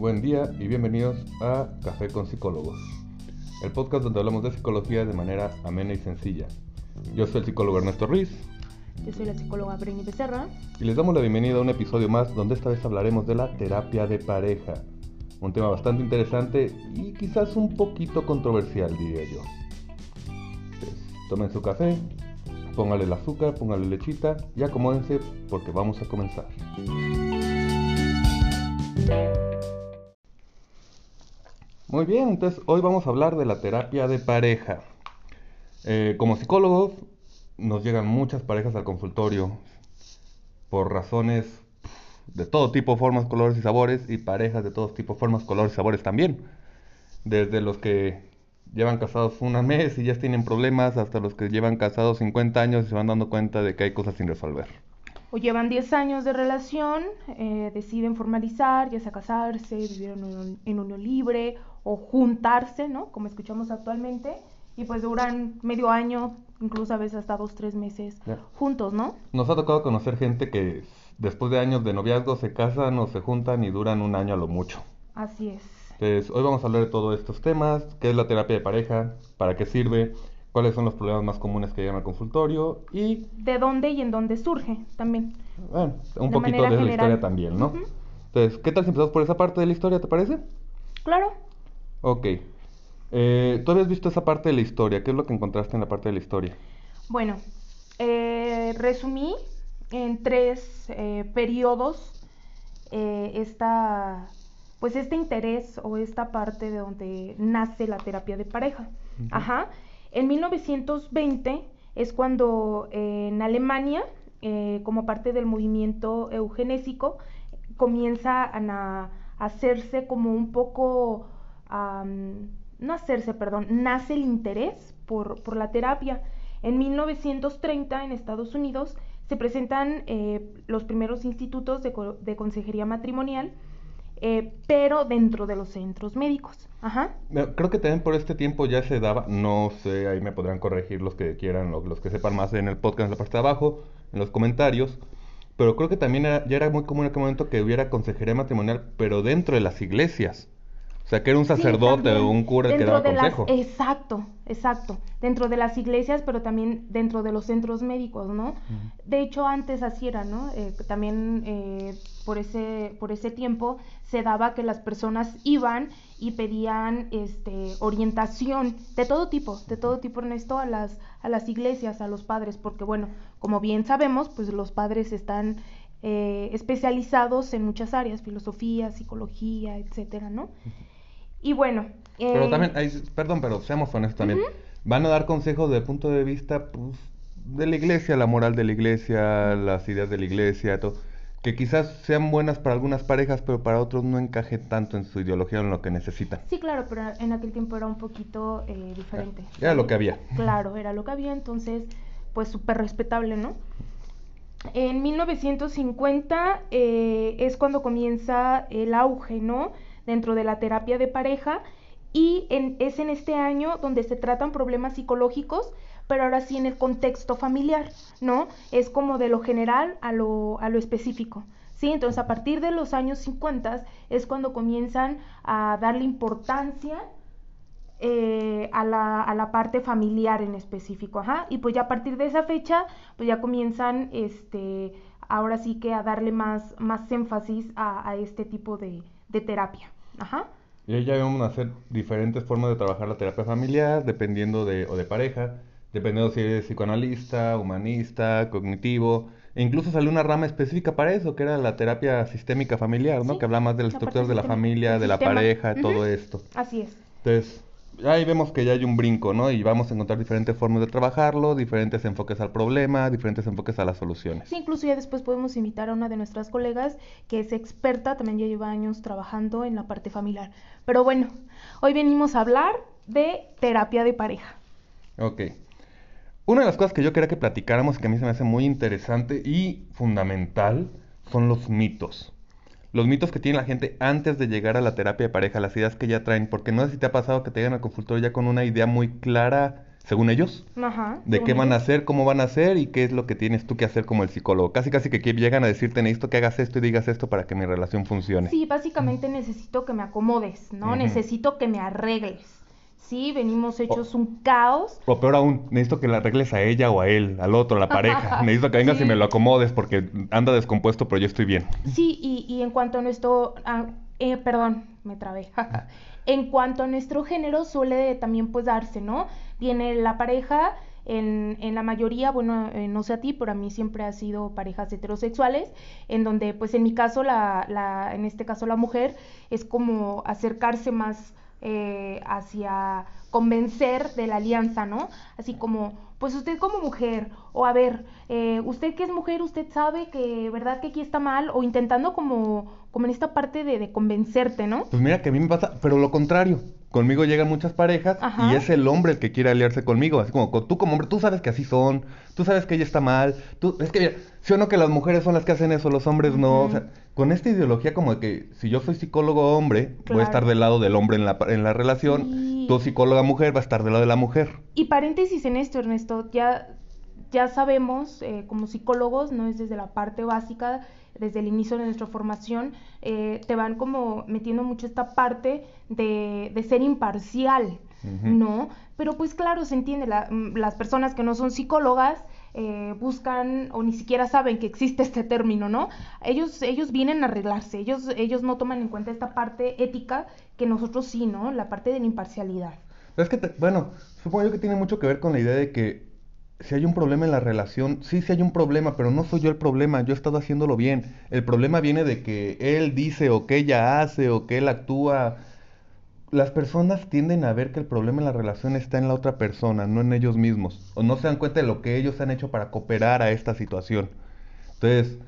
buen día y bienvenidos a Café con Psicólogos, el podcast donde hablamos de psicología de manera amena y sencilla. Yo soy el psicólogo Ernesto Ruiz Yo soy la psicóloga Brenny Becerra. y les damos la bienvenida a un episodio más donde esta vez hablaremos de la terapia de pareja, un tema bastante interesante y quizás un poquito controversial, diría yo. Pues, tomen su café, póngale el azúcar, póngale lechita y acomódense porque vamos a comenzar. Muy bien, entonces hoy vamos a hablar de la terapia de pareja. Eh, como psicólogos nos llegan muchas parejas al consultorio por razones de todo tipo, formas, colores y sabores y parejas de todo tipo, formas, colores y sabores también. Desde los que llevan casados un mes y ya tienen problemas hasta los que llevan casados 50 años y se van dando cuenta de que hay cosas sin resolver. O llevan 10 años de relación, eh, deciden formalizar, ya sea casarse, vivir en en unión libre o juntarse, ¿no? Como escuchamos actualmente. Y pues duran medio año, incluso a veces hasta dos, tres meses juntos, ¿no? Nos ha tocado conocer gente que después de años de noviazgo se casan o se juntan y duran un año a lo mucho. Así es. Entonces, hoy vamos a hablar de todos estos temas, qué es la terapia de pareja, para qué sirve, cuáles son los problemas más comunes que llegan al consultorio y, ¿De dónde y en dónde surge también? bueno, un De poquito de la historia también, ¿no? Entonces, ¿qué tal si empezamos por esa parte de la historia, te parece? Claro. Ok. Eh, ¿tú habías visto esa parte de la historia? ¿Qué es lo que encontraste en la parte de la historia? Bueno, eh, resumí en tres eh, periodos eh, esta, pues este interés o esta parte de donde nace la terapia de pareja. Ujú. Ajá. En 1920 es cuando eh, en Alemania, eh, como parte del movimiento eugenésico, comienza a hacerse como un poco, no hacerse, perdón, nace el interés por, por la terapia. En 1930 en Estados Unidos se presentan eh, los primeros institutos de, de consejería matrimonial, eh, pero dentro de los centros médicos. Ajá. Creo que también por este tiempo ya se daba, no sé, ahí me podrán corregir los que quieran, lo- los, que sepan más en el podcast, en la parte de abajo, en los comentarios, pero creo que también ya era muy común en aquel momento que hubiera consejería matrimonial, pero dentro de las iglesias. O sea, que era un sacerdote o un cura que daba de las- consejo. exacto, exacto. Dentro de las iglesias, pero también dentro de los centros médicos, ¿no? De hecho, antes así era, ¿no? Eh, también eh, por, ese, por ese tiempo se daba que las personas iban y pedían este, orientación de todo tipo, de todo tipo, Ernesto, a las, a las iglesias, a los padres, porque bueno, como bien sabemos, pues los padres están eh, especializados en muchas áreas, filosofía, psicología, etcétera, ¿no? Y bueno, Pero eh, también, ahí- perdón, pero seamos honestos también. Van a dar consejos desde el punto de vista pues, de la iglesia, la moral de la iglesia, las ideas de la iglesia, todo. Que quizás sean buenas para algunas parejas, pero para otros no encaje tanto en su ideología o en lo que necesitan. Sí, claro, pero en aquel tiempo era un poquito eh, diferente. Era lo que había. Claro, era lo que había, entonces, pues súper respetable, ¿no? En 1950 eh, es cuando comienza el auge, ¿no? Dentro de la terapia de pareja y en- es en este año donde se tratan problemas psicológicos, pero ahora sí en el contexto familiar, ¿no? Es como de lo general a lo, a lo específico. Sí, entonces a partir de los años 50 es cuando comienzan a darle importancia eh, a, la, a la parte familiar en específico, ajá, y pues ya a partir de esa fecha, pues ya comienzan, este, ahora sí que a darle más, énfasis a, este tipo de terapia, ajá, Y ahí ya vamos a hacer diferentes formas de trabajar la terapia familiar, dependiendo de, o de pareja, dependiendo si eres psicoanalista, humanista, cognitivo, e incluso salió una rama específica para eso, que era la terapia sistémica familiar, ¿no? Sí, Que habla más de las estructuras de la familia, de la pareja, todo esto. así es. Entonces, ahí vemos que ya hay un brinco, ¿no? Y vamos a encontrar diferentes formas de trabajarlo, diferentes enfoques al problema, diferentes enfoques a las soluciones. Sí, incluso ya después podemos invitar a una de nuestras colegas que es experta, también ya lleva años trabajando en la parte familiar. Pero bueno, hoy venimos a hablar de terapia de pareja. Ok. Una de las cosas que yo quería que platicáramos, que a mí se me hace muy interesante y fundamental, son los mitos. Los mitos que tiene la gente antes de llegar a la terapia de pareja, las ideas que ya traen, porque no sé si te ha pasado que te llegan al consultorio ya con una idea muy clara según ellos, Ajá. de según qué van a hacer, cómo van a hacer y qué es lo que tienes tú que hacer como el psicólogo. Casi casi que llegan a decirte, necesito que hagas esto y digas esto para que mi relación funcione. Sí, básicamente necesito que me acomodes, ¿no? Necesito que me arregles. Sí, venimos hechos un caos. O peor aún, necesito que la arregles a ella o a él, al otro, a la pareja. Necesito que vengas Sí. y me lo acomodes porque anda descompuesto, pero yo estoy bien. Sí, y, y en cuanto a nuestro, ah, eh, perdón, me trabé. en cuanto a nuestro género suele también pues darse, ¿no? Viene la pareja, en, en la mayoría, bueno, eh, no sé a ti, pero a mí siempre ha sido parejas heterosexuales, en donde pues en mi caso, la, la, en este caso la mujer, es como acercarse más eh, hacia convencer de la alianza, ¿no? Así como, pues usted como mujer, o a ver, eh, usted que es mujer, usted sabe que, ¿verdad? Que aquí está mal, o intentando como, como en esta parte de, de convencerte, ¿no? Pues mira que a mí me pasa, pero lo contrario. Conmigo llegan muchas parejas Ajá. y es el hombre el que quiere aliarse conmigo. Así como co- tú como hombre, tú sabes que así son, tú sabes que ella está mal. Tú, es que, mira, sí o no que las mujeres son las que hacen eso, los hombres no. O sea, con esta ideología como de que si yo soy psicólogo hombre, voy a estar del lado del hombre en la, en la relación. Sí. Tú psicóloga mujer, va a estar del lado de la mujer. Y paréntesis en esto, Ernesto, ya, ya sabemos eh, como psicólogos, no es desde la parte básica, desde el inicio de nuestra formación, eh, te van como metiendo mucho esta parte de, de ser imparcial. ¿no? Pero pues claro, se entiende, la- mm, las personas que no son psicólogas eh, buscan o ni siquiera saben que existe este término, ¿no? Ellos, ellos vienen a arreglarse, ellos, ellos no toman en cuenta esta parte ética que nosotros sí, ¿no? La parte de la imparcialidad. Es que, te- bueno, supongo yo que tiene mucho que ver con la idea de que si hay un problema en la relación, sí, sí hay un problema, pero no soy yo el problema, yo he estado haciéndolo bien. El problema viene de que él dice o que ella hace o que él actúa. Las personas tienden a ver que el problema en la relación está en la otra persona, no en ellos mismos. O no se dan cuenta de lo que ellos han hecho para cooperar a esta situación. Entonces,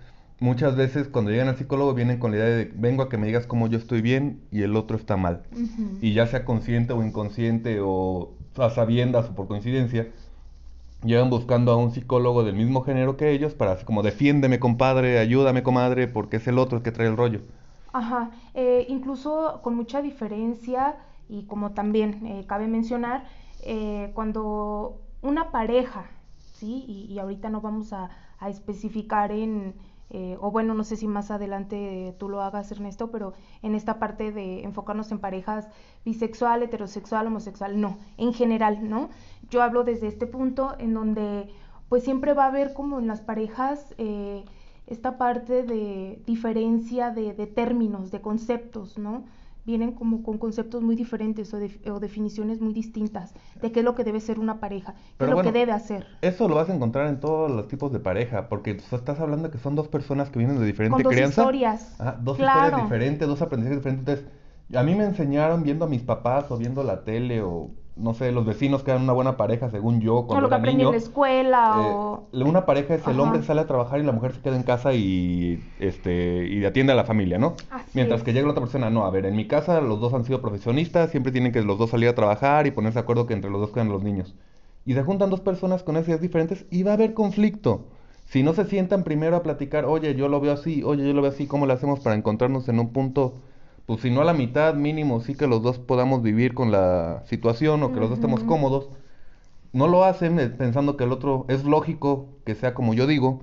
muchas veces cuando llegan al psicólogo vienen con la idea de vengo a que me digas cómo yo estoy bien y el otro está mal y ya sea consciente o inconsciente o a sabiendas o por coincidencia, llegan buscando a un psicólogo del mismo género que ellos para así como defiéndeme compadre, ayúdame comadre, porque es el otro el que trae el rollo. Ajá, eh, incluso con mucha diferencia y como también eh, cabe mencionar, eh, cuando una pareja, ¿sí? Y, y ahorita no vamos a, a especificar en, eh, o bueno, no sé si más adelante tú lo hagas, Ernesto, pero en esta parte de enfocarnos en parejas bisexual, heterosexual, homosexual, no, en general, ¿no? Yo hablo desde este punto en donde pues siempre va a haber como en las parejas eh, esta parte de diferencia de, de términos, de conceptos, ¿no? Vienen como con conceptos muy diferentes o, de- o definiciones muy distintas de qué es lo que debe ser una pareja, qué Pero es lo que debe hacer. Eso lo vas a encontrar en todos los tipos de pareja, porque tú estás hablando que son dos personas que vienen de diferente Con dos crianza. historias. Ajá, dos Claro. historias diferentes, dos aprendizajes diferentes. Entonces, a mí me enseñaron viendo a mis papás o viendo la tele o no sé, los vecinos que eran una buena pareja según yo O cuando lo que aprendí niño. en la escuela Eh, o... una pareja es el Ajá. hombre sale a trabajar y la mujer se queda en casa y este y atiende a la familia, ¿no? Así Mientras es. que llega la otra persona, no, a ver, en mi casa los dos han sido profesionistas, siempre tienen que los dos salir a trabajar y ponerse de acuerdo que entre los dos quedan los niños. Y se juntan dos personas con esas ideas diferentes y va a haber conflicto. Si no se sientan primero a platicar, oye, yo lo veo así, oye, yo lo veo así, ¿cómo le hacemos para encontrarnos en un punto? Pues si no a la mitad, mínimo, sí que los dos podamos vivir con la situación o que los dos estemos cómodos no lo hacen eh, pensando que el otro es lógico que sea como yo digo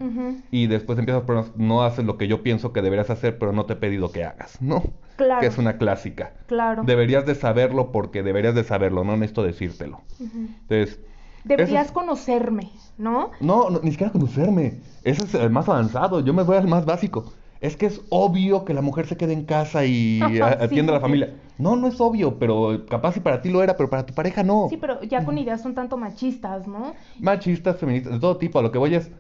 y después empiezas problemas, no haces lo que yo pienso que deberías hacer, pero no te he pedido que hagas, ¿no? Claro. Que es una clásica. Claro. Deberías de saberlo porque deberías de saberlo, no necesito decírtelo. Ujú. Entonces, Deberías es- conocerme, ¿no? no, no, ni siquiera conocerme. Ese es el más avanzado. Yo me voy al más básico. Es que es obvio que la mujer se quede en casa y atienda a la familia. No, no es obvio, pero capaz si para ti lo era, pero para tu pareja no. Sí, pero ya con ideas un tanto machistas, ¿no? machistas, feministas, de todo tipo. A lo que voy es,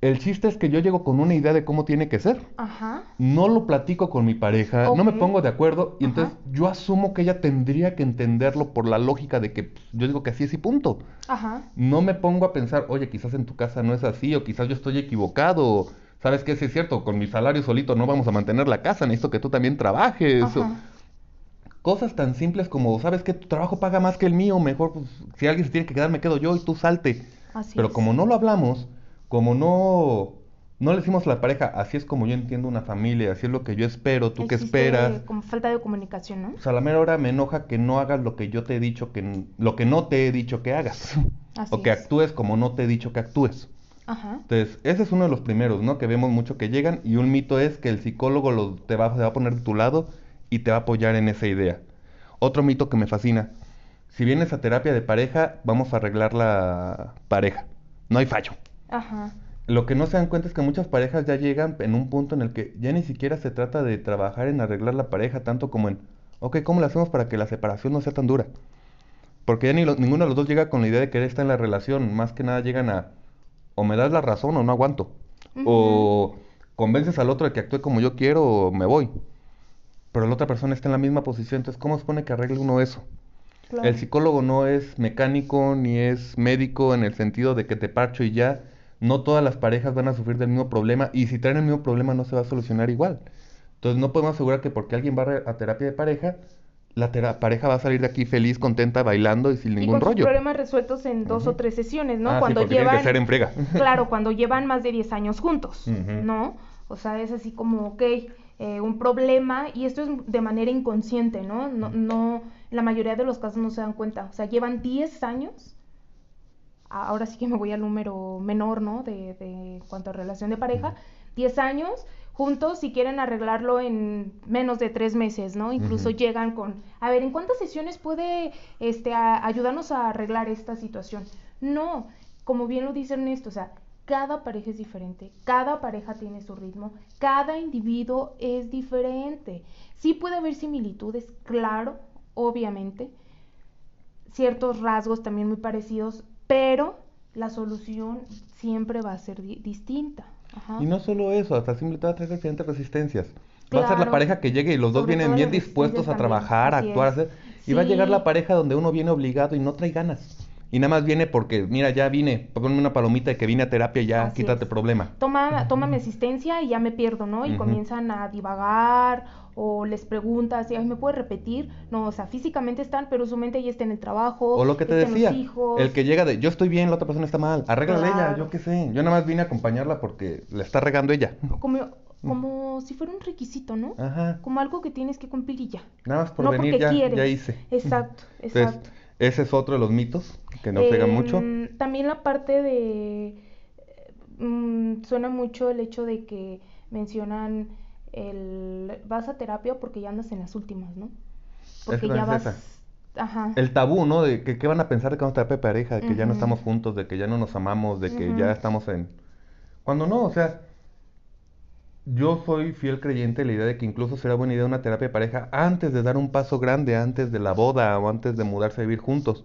el chiste es que yo llego con una idea de cómo tiene que ser. Ajá. No lo platico con mi pareja, no me pongo de acuerdo y Ajá. entonces yo asumo que ella tendría que entenderlo por la lógica de que pues, yo digo que así es y punto. Ajá. No me pongo a pensar, oye, quizás en tu casa no es así o quizás yo estoy equivocado. o, ¿Sabes qué? Sí es cierto, con mi salario solito no vamos a mantener la casa, necesito que tú también trabajes. Ajá. Cosas tan simples como, ¿sabes qué? Tu trabajo paga más que el mío, mejor pues, si alguien se tiene que quedar me quedo yo y tú salte. Así Pero es. como no lo hablamos, como no no le decimos a la pareja, así es como yo entiendo una familia, así es lo que yo espero, tú qué esperas. Como falta de comunicación, ¿no? O sea, a la mera hora me enoja que no hagas lo que yo te he dicho que lo que no te he dicho que hagas. Así o que es. actúes como no te he dicho que actúes. Ajá. Entonces, ese es uno de los primeros, ¿no? Que vemos mucho que llegan y un mito es que el psicólogo lo- te va, se va a poner de tu lado y te va a apoyar en esa idea. Otro mito que me fascina. Si vienes a terapia de pareja, vamos a arreglar la pareja. No hay fallo. Ajá. Lo que no se dan cuenta es que muchas parejas ya llegan en un punto en el que ya ni siquiera se trata de trabajar en arreglar la pareja, tanto como en, ok, ¿cómo le hacemos para que la separación no sea tan dura? Porque ya ni lo- ninguno de los dos llega con la idea de querer estar en la relación, más que nada llegan a, o me das la razón o no aguanto, o convences al otro de que actúe como yo quiero o me voy. Pero la otra persona está en la misma posición, entonces ¿cómo se supone que arregle uno eso? Claro. El psicólogo no es mecánico ni es médico en el sentido de que te parcho y ya. No todas las parejas van a sufrir del mismo problema y si traen el mismo problema no se va a solucionar igual. Entonces no podemos asegurar que porque alguien va a terapia de pareja, la pareja va a salir de aquí feliz, contenta, bailando y sin y ningún sus rollo. problemas resueltos en dos o tres sesiones, ¿no? Ah, sí, cuando tiene llevan, que ser en frega. claro, cuando llevan más de 10 años juntos. ¿no? O sea, es así como, ok, eh, un problema, y esto es de manera inconsciente, ¿no? No, no, la mayoría de los casos no se dan cuenta, o sea, llevan 10 años, ahora sí que me voy al número menor, ¿no? De, de cuanto a relación de pareja, 10 años juntos y quieren arreglarlo en menos de tres meses, ¿no? Incluso llegan con, a ver, ¿en cuántas sesiones puede este, a- ayudarnos a arreglar esta situación? No, como bien lo dice Ernesto, o sea, cada pareja es diferente, cada pareja tiene su ritmo, cada individuo es diferente. Sí puede haber similitudes, claro, obviamente, ciertos rasgos también muy parecidos, pero la solución siempre va a ser di- distinta. Ajá. Y no solo eso, hasta simplemente va a tener diferentes resistencias. Va a ser la pareja que llegue y los dos Sobre vienen bien dispuestos a también, trabajar, a actuar, a hacer. Y va a llegar la pareja donde uno viene obligado y no trae ganas. Y nada más viene porque, mira, ya vine, ponme una palomita de que vine a terapia y ya, Así quítate es. problema. Toma, toma mi asistencia y ya me pierdo, ¿no? Y comienzan a divagar o les preguntas, Ay, ¿me puedes repetir? No, o sea, físicamente están, pero su mente ya está en el trabajo, O lo que te decía, hijos. el que llega de yo estoy bien, la otra persona está mal, arréglale ella, Claro. yo qué sé. Yo nada más vine a acompañarla porque le está regando ella. Como, como si fuera un requisito, ¿no? Ajá. Como algo que tienes que cumplir y ya. Nada más por no venir porque ya, quieres. ya hice. Exacto, Entonces, ese es otro de los mitos que nos pegan mucho. También la parte de... mm, suena mucho el hecho de que mencionan el... Vas a terapia porque ya andas en las últimas, ¿no? Porque que ya vas... Ajá. El tabú, ¿no? De que qué van a pensar de que vamos a terapia de pareja, de que ya no estamos juntos, de que ya no nos amamos, de que ya estamos en... Cuando no, o sea, yo soy fiel creyente de la idea de que incluso será buena idea una terapia de pareja antes de dar un paso grande, antes de la boda o antes de mudarse a vivir juntos.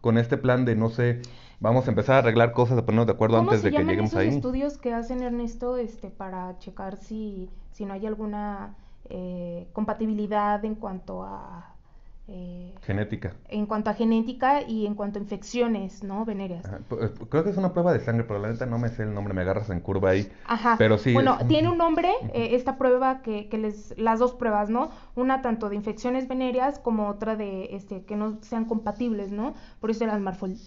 Con este plan de, no sé, vamos a empezar a arreglar cosas, a ponernos de acuerdo ¿Cómo antes de que lleguemos esos ahí. estudios que hacen Ernesto este, para checar si, si no hay alguna eh, compatibilidad en cuanto a eh, Genética. en cuanto a genética y en cuanto a infecciones, ¿no? Venéreas. Ajá, pues, Creo que es una prueba de sangre, pero la neta no me sé el nombre, me agarras en curva ahí. Ajá. Pero sí, Bueno, es- tiene un nombre eh, esta prueba que, que les, las dos pruebas, ¿no? Una tanto de infecciones venéreas como otra de este que no sean compatibles, ¿no? Por eso las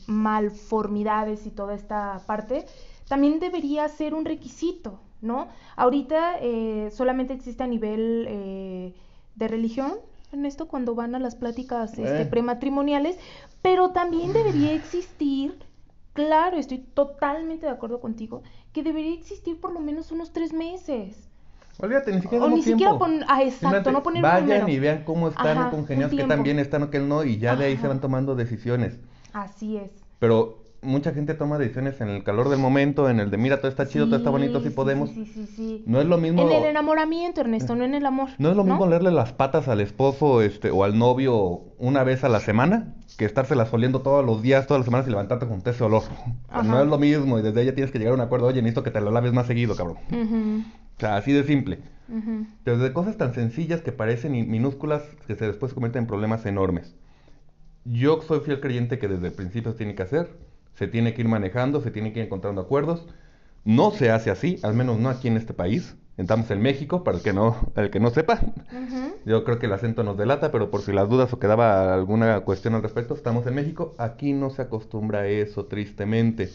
malformidades y toda esta parte. También debería ser un requisito, ¿no? Ahorita eh, solamente existe a nivel eh, de religión, Ernesto, cuando van a las pláticas este, Eh. prematrimoniales, pero también debería existir Claro, estoy totalmente de acuerdo contigo, que debería existir por lo menos unos tres meses. Olvídate, ni siquiera O ni siquiera pon- ah, exacto, no poner un Vayan y vean cómo están Ajá, congeniados, qué tan bien están o qué no, y ya de ahí se van tomando decisiones. Así es. Pero mucha gente toma decisiones en el calor del momento, en el de mira, todo está chido, todo está bonito, si Sí, podemos. Sí, sí, sí, sí. No es lo mismo. En el enamoramiento, Ernesto, no en el amor. No es lo mismo leerle las patas al esposo este, o al novio una vez a la semana que estárselas oliendo todos los días, todas las semanas y levantarte con ese olor. Ajá. no es lo mismo y desde ella tienes que llegar a un acuerdo, oye, necesito que te lo laves más seguido, cabrón. O sea, así de simple. ujú. Desde cosas tan sencillas que parecen in- minúsculas que se después convierten en problemas enormes. Yo soy fiel creyente que desde el principio se tiene que hacer, se tiene que ir manejando, se tiene que ir encontrando acuerdos. No se hace así, al menos no aquí en este país. Estamos en México, para el que no, el que no sepa. Yo creo que el acento nos delata, pero por si las dudas o quedaba alguna cuestión al respecto, estamos en México. Aquí no se acostumbra a eso, tristemente.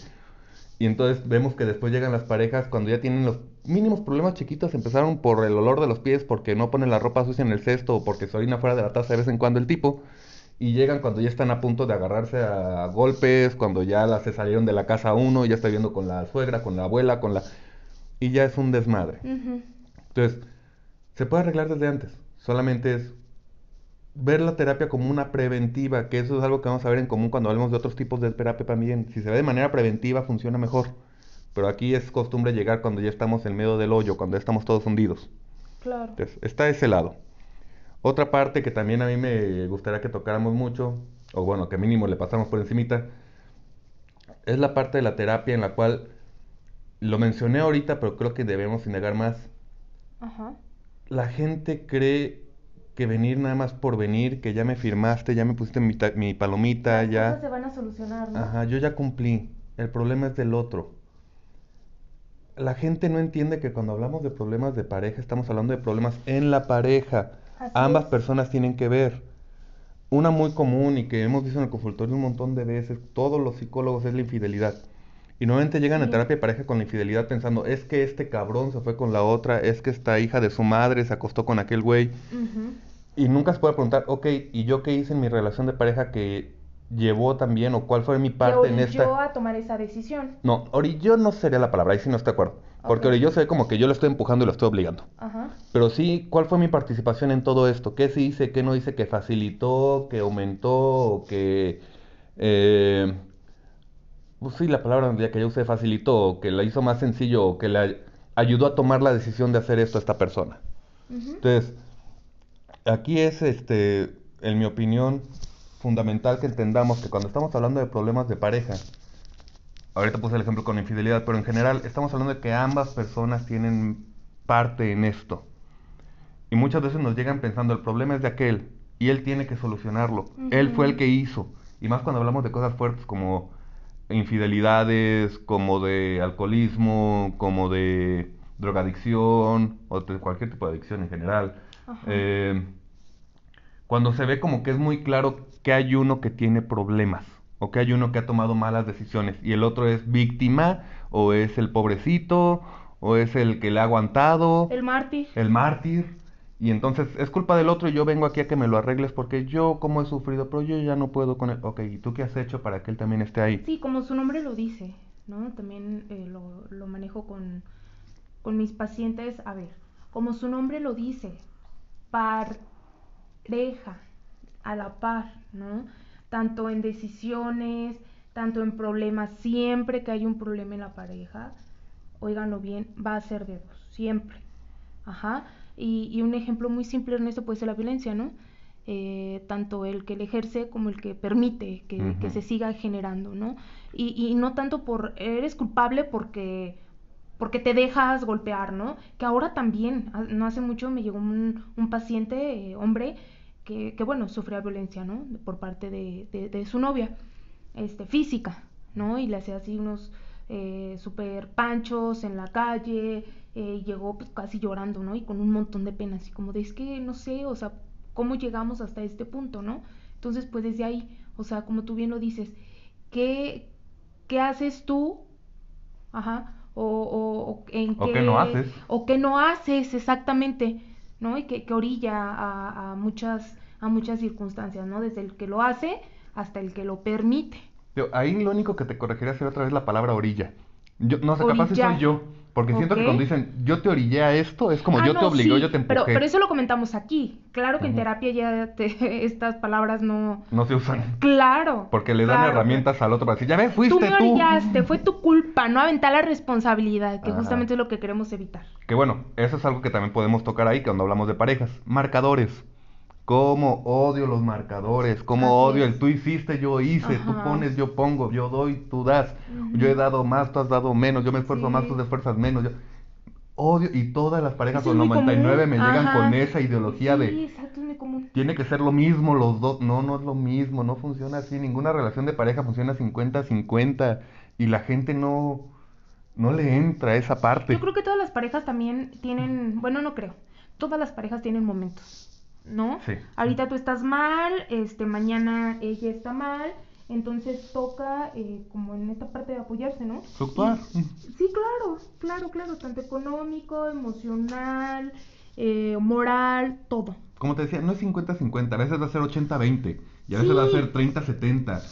Y entonces vemos que después llegan las parejas cuando ya tienen los mínimos problemas chiquitos, empezaron por el olor de los pies, porque no ponen la ropa sucia en el cesto o porque se orina fuera de la taza de vez en cuando el tipo. Y llegan cuando ya están a punto de agarrarse a golpes, cuando ya las se salieron de la casa uno, ya está viendo con la suegra, con la abuela, con la... Y ya es un desmadre. Ujú. Entonces, se puede arreglar desde antes. Solamente es ver la terapia como una preventiva, que eso es algo que vamos a ver en común cuando hablemos de otros tipos de terapia también. Si se ve de manera preventiva, funciona mejor. Pero aquí es costumbre llegar cuando ya estamos en medio del hoyo, cuando ya estamos todos hundidos. Claro. Entonces, está ese lado. Otra parte que también a mí me gustaría que tocáramos mucho, o bueno, que mínimo le pasamos por encimita, es la parte de la terapia en la cual lo mencioné ahorita, pero creo que debemos indagar más. Ajá. La gente cree que venir nada más por venir, que ya me firmaste, ya me pusiste mi, mi palomita, Las ya... cosas se van a solucionar, ¿no? Ajá, yo ya cumplí. El problema es del otro. La gente no entiende que cuando hablamos de problemas de pareja, estamos hablando de problemas en la pareja. Así Ambas es. personas tienen que ver. Una muy común y que hemos visto en el consultorio un montón de veces, todos los psicólogos, es la infidelidad. Y nuevamente llegan a terapia de pareja con la infidelidad pensando, es que este cabrón se fue con la otra, es que esta hija de su madre se acostó con aquel güey. Y nunca se puede preguntar, ok, ¿y yo qué hice en mi relación de pareja que llevó también o cuál fue mi Te parte en orilló esta... a tomar esa decisión. No, orilló no sería la palabra, ahí sí no estoy de acuerdo. Porque orilló se ve como que yo lo estoy empujando y lo estoy obligando. Ajá. Pero sí, ¿cuál fue mi participación en todo esto? ¿Qué sí hice, qué no hice, que facilitó, que aumentó, que... eh, pues sí, la palabra que yo usé facilitó, que la hizo más sencillo, que le ayudó a tomar la decisión de hacer esto a esta persona. Entonces, aquí es, este, en mi opinión, fundamental que entendamos que cuando estamos hablando de problemas de pareja, ahorita puse el ejemplo con infidelidad, pero en general estamos hablando de que ambas personas tienen parte en esto. Y muchas veces nos llegan pensando, el problema es de aquel, y él tiene que solucionarlo. Él fue el que hizo. Y más cuando hablamos de cosas fuertes como infidelidades, como de alcoholismo, como de drogadicción, o de cualquier tipo de adicción en general. Eh, cuando se ve como que es muy claro que hay uno que tiene problemas o que hay uno que ha tomado malas decisiones y el otro es víctima o es el pobrecito o es el que le ha aguantado, El mártir. el mártir y entonces es culpa del otro y yo vengo aquí a que me lo arregles porque yo como he sufrido, pero yo ya no puedo con él. Ok, ¿y tú qué has hecho para que él también esté ahí? Sí, como su nombre lo dice, ¿no? También eh, lo, lo manejo con, con mis pacientes. A ver, como su nombre lo dice, pareja, a la par, ¿no? Tanto en decisiones, tanto en problemas, siempre que hay un problema en la pareja, óiganlo bien, va a ser de dos, siempre. Ajá. Y, y un ejemplo muy simple en esto puede ser la violencia, ¿no? Eh, tanto el que le ejerce como el que permite que, que se siga generando, ¿no? Y, y no tanto por eres culpable porque porque te dejas golpear, ¿no? Que ahora también, no hace mucho me llegó un, un paciente, eh, hombre, que, que, bueno, sufría violencia, ¿no? Por parte de, de- de su novia, este, física, ¿no? Y le hacía así unos eh, super panchos en la calle, eh, y llegó pues, casi llorando, ¿no? Y con un montón de pena, así como de, es que, no sé, o sea, ¿cómo llegamos hasta este punto, ¿no? Entonces, pues desde ahí, o sea, como tú bien lo dices, ¿qué, qué haces tú Ajá. O, o, o en O qué, qué no haces. O que no haces, exactamente, ¿no? Y que, que orilla a, a muchas, a muchas circunstancias, ¿no? Desde el que lo hace hasta el que lo permite. Yo, ahí lo único que te corregiría sería otra vez la palabra orilla. Yo, no sé, capaz si soy yo. Porque siento que cuando dicen yo te orillé a esto, es como Ah, yo no, te obligó, sí, yo te empujé. Pero, pero eso lo comentamos aquí. Claro que en terapia ya te- estas palabras no... No se usan. Claro. Porque le dan claro. herramientas al otro para decir, ya Tú fuiste me tú. orillaste, fue tu culpa, no aventar la responsabilidad, que Ajá. justamente es lo que queremos evitar. Que bueno, eso es algo que también podemos tocar ahí cuando hablamos de parejas. Marcadores. Cómo odio los marcadores, cómo Así odio es. el tú hiciste, yo hice, tú Ajá. pones, yo pongo, yo doy, tú das. Yo he dado más, tú has dado menos, yo me esfuerzo más, tú te esfuerzas menos. Yo... Odio, y todas las parejas muy 99 común. me llegan Ajá. con esa ideología Sí, de exacto, tiene que ser lo mismo los dos. No, no es lo mismo, no funciona así. Ninguna relación de pareja funciona 50-50 y la gente no, no le entra esa parte. Yo creo que todas las parejas también tienen, bueno, no creo, todas las parejas tienen momentos, ¿no? Sí. Ahorita tú estás mal, este, mañana ella está mal Entonces toca eh, como en esta parte de apoyarse, ¿no? Fluctuar. sí, claro, claro, claro, tanto económico, emocional, eh, moral, todo. Como te decía, no es 50-50, a veces va a ser 80-20, y a veces va a ser 30-70.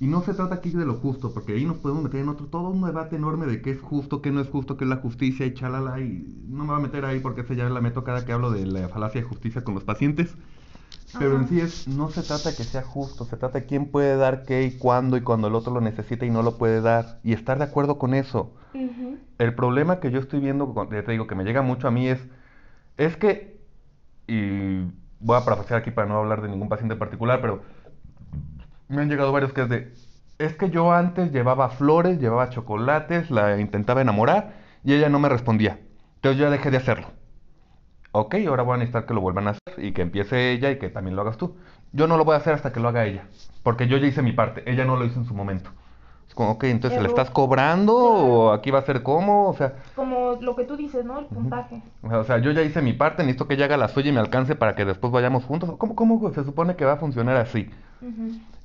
Y no se trata aquí de lo justo, porque ahí nos podemos meter en otro, todo un debate enorme de qué es justo, qué no es justo, qué es la justicia y chalala, y no me va a meter ahí porque esa ya la meto cada que hablo de la falacia de justicia con los pacientes. Pero en sí es, no se trata de que sea justo, se trata de quién puede dar qué y cuándo y cuando el otro lo necesita y no lo puede dar. Y estar de acuerdo con eso. El problema que yo estoy viendo, te digo que me llega mucho a mí es, es que, y voy a parafrasear aquí para no hablar de ningún paciente en particular, pero me han llegado varios que es de, es que yo antes llevaba flores, llevaba chocolates, la intentaba enamorar y ella no me respondía. Entonces yo ya dejé de hacerlo. Ok, ahora voy a necesitar que lo vuelvan a hacer y que empiece ella y que también lo hagas tú. Yo no lo voy a hacer hasta que lo haga ella, porque yo ya hice mi parte, ella no lo hizo en su momento. Es como, ok, entonces ¿le estás cobrando o aquí va a ser cómo? O sea... Como lo que tú dices, ¿no? El puntaje. O sea, yo ya hice mi parte, necesito que ella haga la suya y me alcance para que después vayamos juntos. ¿Cómo, cómo se supone que va a funcionar así?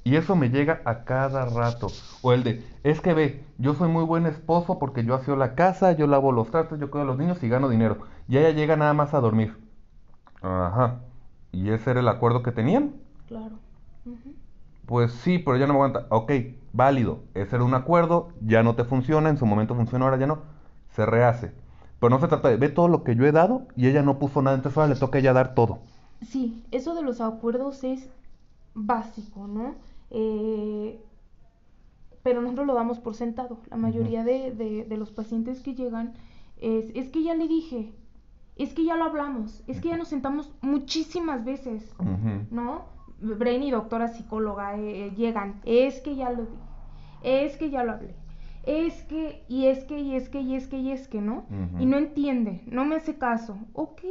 Y eso me llega a cada rato. O el de, es que ve, yo soy muy buen esposo porque yo hacía la casa, yo lavo los trastos, yo cuido a los niños y gano dinero. Y ella llega nada más a dormir. Ajá. ¿Y ese era el acuerdo que tenían? Claro. Pues sí, pero ya no me aguanta. Ok, válido. Ese era un acuerdo, ya no te funciona, en su momento funcionó, ahora ya no. Se rehace. Pero no se trata de, ve todo lo que yo he dado y ella no puso nada, entonces ahora le toca a ella dar todo. Sí, eso de los acuerdos es básico, ¿no? Eh, pero nosotros lo damos por sentado. La mayoría de, los pacientes que llegan es, es que ya le dije, es que ya lo hablamos, es que ya nos sentamos muchísimas veces, ¿no? Brain y doctora psicóloga eh, eh, llegan, es que ya lo dije, es que ya lo hablé, es que, y es que, y es que, y es que, y es que, ¿no? Y no entiende, no me hace caso. Ok.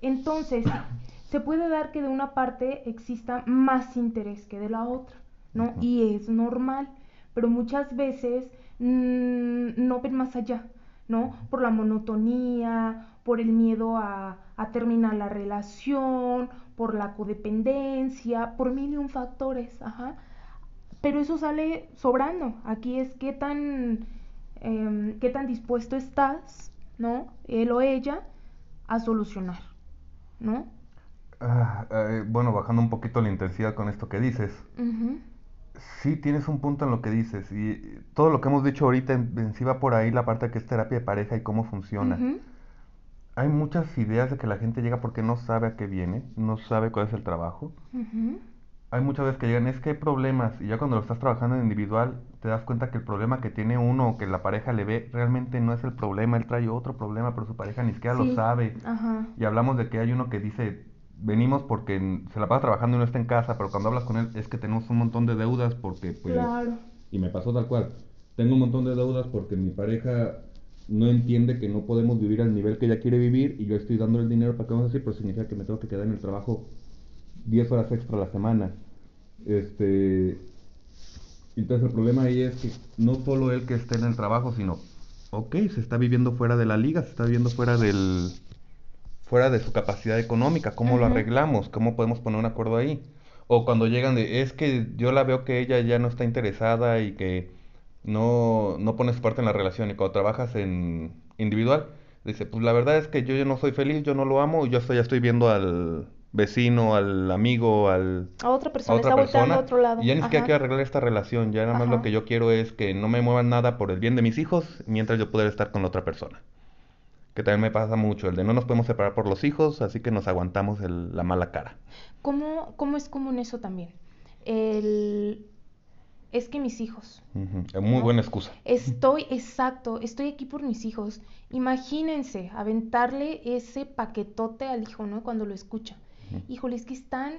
Entonces, se puede dar que de una parte exista más interés que de la otra, ¿no? Y es normal, pero muchas veces mm, no ven más allá, ¿no? Por la monotonía, por el miedo a, terminar la relación, por la codependencia, por mil y un factores, ajá. Pero eso sale sobrando. Aquí es qué tan, em, qué tan dispuesto estás, ¿no? Él o ella, a solucionar, ¿no? Ah, eh, bueno, bajando un poquito la intensidad con esto que dices. Sí, tienes un punto en lo que dices. Y todo lo que hemos dicho ahorita en, sí va por ahí la parte que es terapia de pareja y cómo funciona. Hay muchas ideas de que la gente llega porque no sabe a qué viene, no sabe cuál es el trabajo. Hay muchas veces que llegan, es que hay problemas, y ya cuando lo estás trabajando en individual, te das cuenta que el problema que tiene uno o que la pareja le ve realmente no es el problema, él trae otro problema, pero su pareja ni siquiera lo sabe. Y hablamos de que hay uno que dice, venimos porque se la pasa trabajando y no está en casa, pero cuando hablas con él es que tenemos un montón de deudas porque pues... Claro. Y me pasó tal cual. Tengo un montón de deudas porque mi pareja no entiende que no podemos vivir al nivel que ella quiere vivir y yo estoy dando el dinero para que vamos a decir, pero significa que me tengo que quedar en el trabajo 10 horas extra a la semana. Este... Entonces el problema ahí es que no solo él que esté en el trabajo, sino, ok, se está viviendo fuera de la liga, se está viviendo fuera del fuera de su capacidad económica, ¿cómo lo arreglamos? ¿Cómo podemos poner un acuerdo ahí? O cuando llegan de, es que yo la veo que ella ya no está interesada y que no, no pone su parte en la relación y cuando trabajas en individual, dice, pues la verdad es que yo ya no soy feliz, yo no lo amo, yo estoy, ya estoy viendo al vecino, al amigo, al... A otra persona, está persona, a otro lado. Y ya ni siquiera quiero arreglar esta relación, ya nada más lo que yo quiero es que no me muevan nada por el bien de mis hijos mientras yo pueda estar con la otra persona que también me pasa mucho, el de no nos podemos separar por los hijos, así que nos aguantamos la mala cara. ¿Cómo, ¿Cómo es común eso también? El... Es que mis hijos. Es muy buena excusa. Estoy, exacto, estoy aquí por mis hijos. Imagínense, aventarle ese paquetote al hijo, ¿no? Cuando lo escucha. Híjole, es que están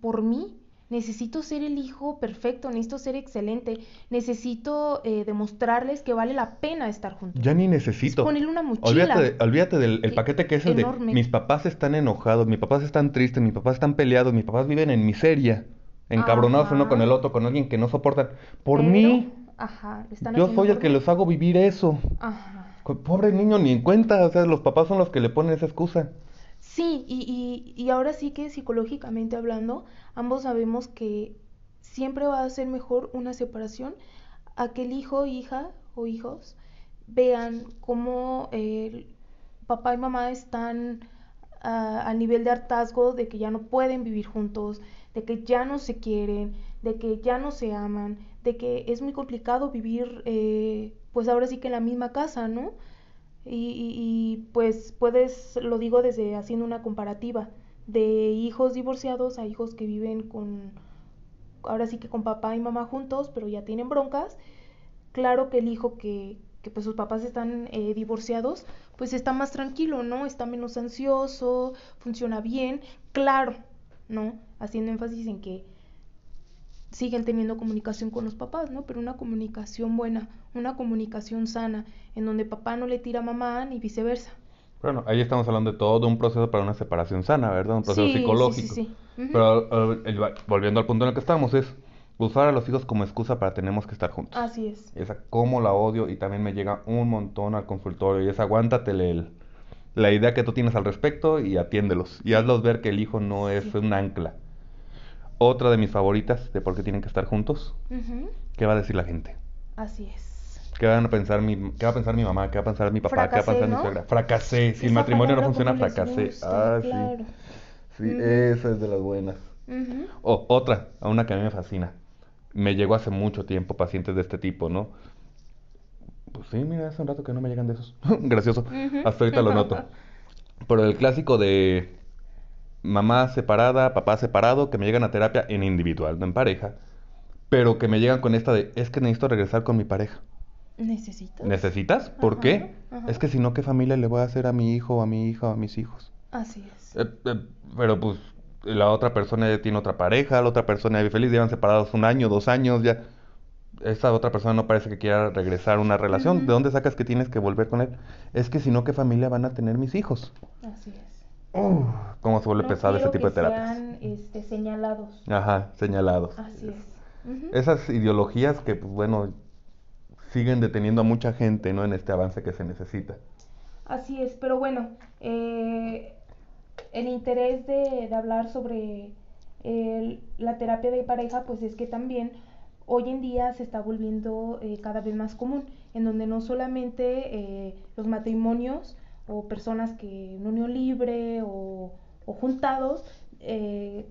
por mí necesito ser el hijo perfecto, necesito ser excelente, necesito eh, demostrarles que vale la pena estar juntos. Ya ni necesito. ponerle una mochila. Olvídate, del paquete que es el de mis papás están enojados, mis papás están tristes, mis papás están peleados, mis papás viven en miseria, encabronados uno con el otro, con alguien que no soportan. Por mí, ajá, yo soy el que los hago vivir eso. Ajá. Pobre niño, ni en cuenta, o sea, los papás son los que le ponen esa excusa. Sí, y, y, ahora sí que psicológicamente hablando, ambos sabemos que siempre va a ser mejor una separación a que el hijo, hija o hijos vean cómo eh, papá y mamá están a, al nivel de hartazgo de que ya no pueden vivir juntos, de que ya no se quieren, de que ya no se aman, de que es muy complicado vivir, eh, pues ahora sí que en la misma casa, ¿no? Y, y, pues puedes, lo digo desde haciendo una comparativa, de hijos divorciados a hijos que viven con, ahora sí que con papá y mamá juntos, pero ya tienen broncas. Claro que el hijo que, que pues sus papás están eh, divorciados, pues está más tranquilo, ¿no? Está menos ansioso, funciona bien, claro, ¿no? Haciendo énfasis en que siguen teniendo comunicación con los papás, ¿no? Pero una comunicación buena, una comunicación sana, en donde papá no le tira a mamá ni viceversa. Bueno, ahí estamos hablando de todo un proceso para una separación sana, ¿verdad? Un proceso Sí, psicológico. sí, sí. Ujú. Pero eh, el- volviendo al punto en el que estamos, es usar a los hijos como excusa para tenemos que estar juntos. Así es. Esa cómo la odio y también me llega un montón al consultorio y es aguántatele el- la idea que tú tienes al respecto y atiéndelos y hazlos ver que el hijo no es un ancla. Otra de mis favoritas de por qué tienen que estar juntos. ¿qué va a decir la gente? Así es. ¿Qué van a pensar mi, qué va a pensar mi mamá? ¿Qué va a pensar mi papá? ¿Qué va a pensar mi suegra? Fracasé. Si el matrimonio no funciona, fracasé. gusta, Ah, claro. sí. Sí, esa es de las buenas. O otra, a una que a mí me fascina. Me llegó hace mucho tiempo pacientes de este tipo, ¿no? Pues sí, mira, hace un rato que no me llegan de esos. Gracioso. Hasta ahorita lo noto. Pero el clásico de mamá separada, papá separado, que me llegan a terapia en individual, no en pareja, pero que me llegan con esta de, es que necesito regresar con mi pareja. ¿Necesitas? ¿Necesitas? ¿Por Ajá, qué? ajá. Es que si no, ¿qué familia le voy a hacer a mi hijo o a mi hija o a mis hijos? Así es. Eh, eh, pero pues la otra persona ya tiene otra pareja, la otra persona vive feliz, llevan separados un año, dos años, ya. Esa otra persona no parece que quiera regresar a una relación. ¿De dónde sacas que tienes que volver con él? Es que si no, ¿qué familia van a tener mis hijos? Así es. ¿Cómo se vuelve No pesado ese tipo de terapias? sean este, señalados. Ajá, señalados. Así es. Esas ideologías que, pues bueno, siguen deteniendo a mucha gente, ¿no? En este avance que se necesita. Así es, pero bueno, eh, el interés de, de hablar sobre el- la terapia de pareja, pues es que también hoy en día se está volviendo eh, cada vez más común, en donde no solamente eh, los matrimonios o personas que en unión libre o, juntados eh,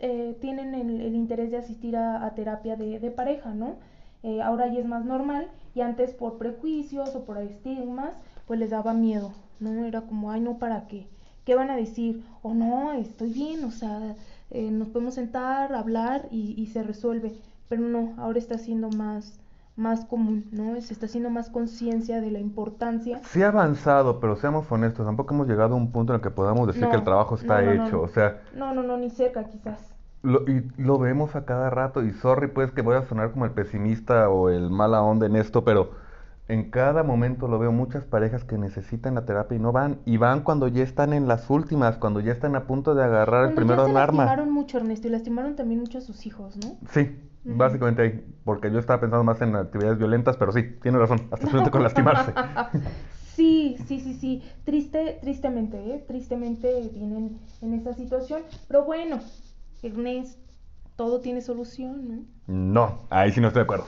eh, tienen el, el interés de asistir a, terapia de, pareja, ¿no? Eh, ahora ya es más normal y antes por prejuicios o por estigmas, pues les daba miedo, ¿no? Era como, ay, no, ¿para qué? ¿Qué van a decir? O no, estoy bien, o sea, eh, nos podemos sentar, hablar y, y se resuelve. Pero no, ahora está siendo más, más común, ¿no? Se está haciendo más conciencia de la importancia. Sí ha avanzado, pero seamos honestos, tampoco hemos llegado a un punto en el que podamos decir No, que el trabajo está no, no, hecho. O sea, No, no, no, ni cerca quizás. Lo, y lo vemos a cada rato, y sorry pues que voy a sonar como el pesimista o el mala onda en esto, pero en cada momento lo veo muchas parejas que necesitan la terapia y no van, y van cuando ya están en las últimas, cuando ya están a punto de agarrar el Cuando se un arma. lastimaron mucho, Ernesto, y lastimaron también mucho a sus hijos, ¿no? Sí. Básicamente ahí, porque yo estaba pensando más en actividades violentas, pero sí, tiene razón, hasta se siente con lastimarse. Sí, sí, sí, sí. Triste, tristemente, ¿eh? Tristemente vienen en esa situación. Pero bueno, Ernest, todo tiene solución, ¿no? No, ahí sí no estoy de acuerdo.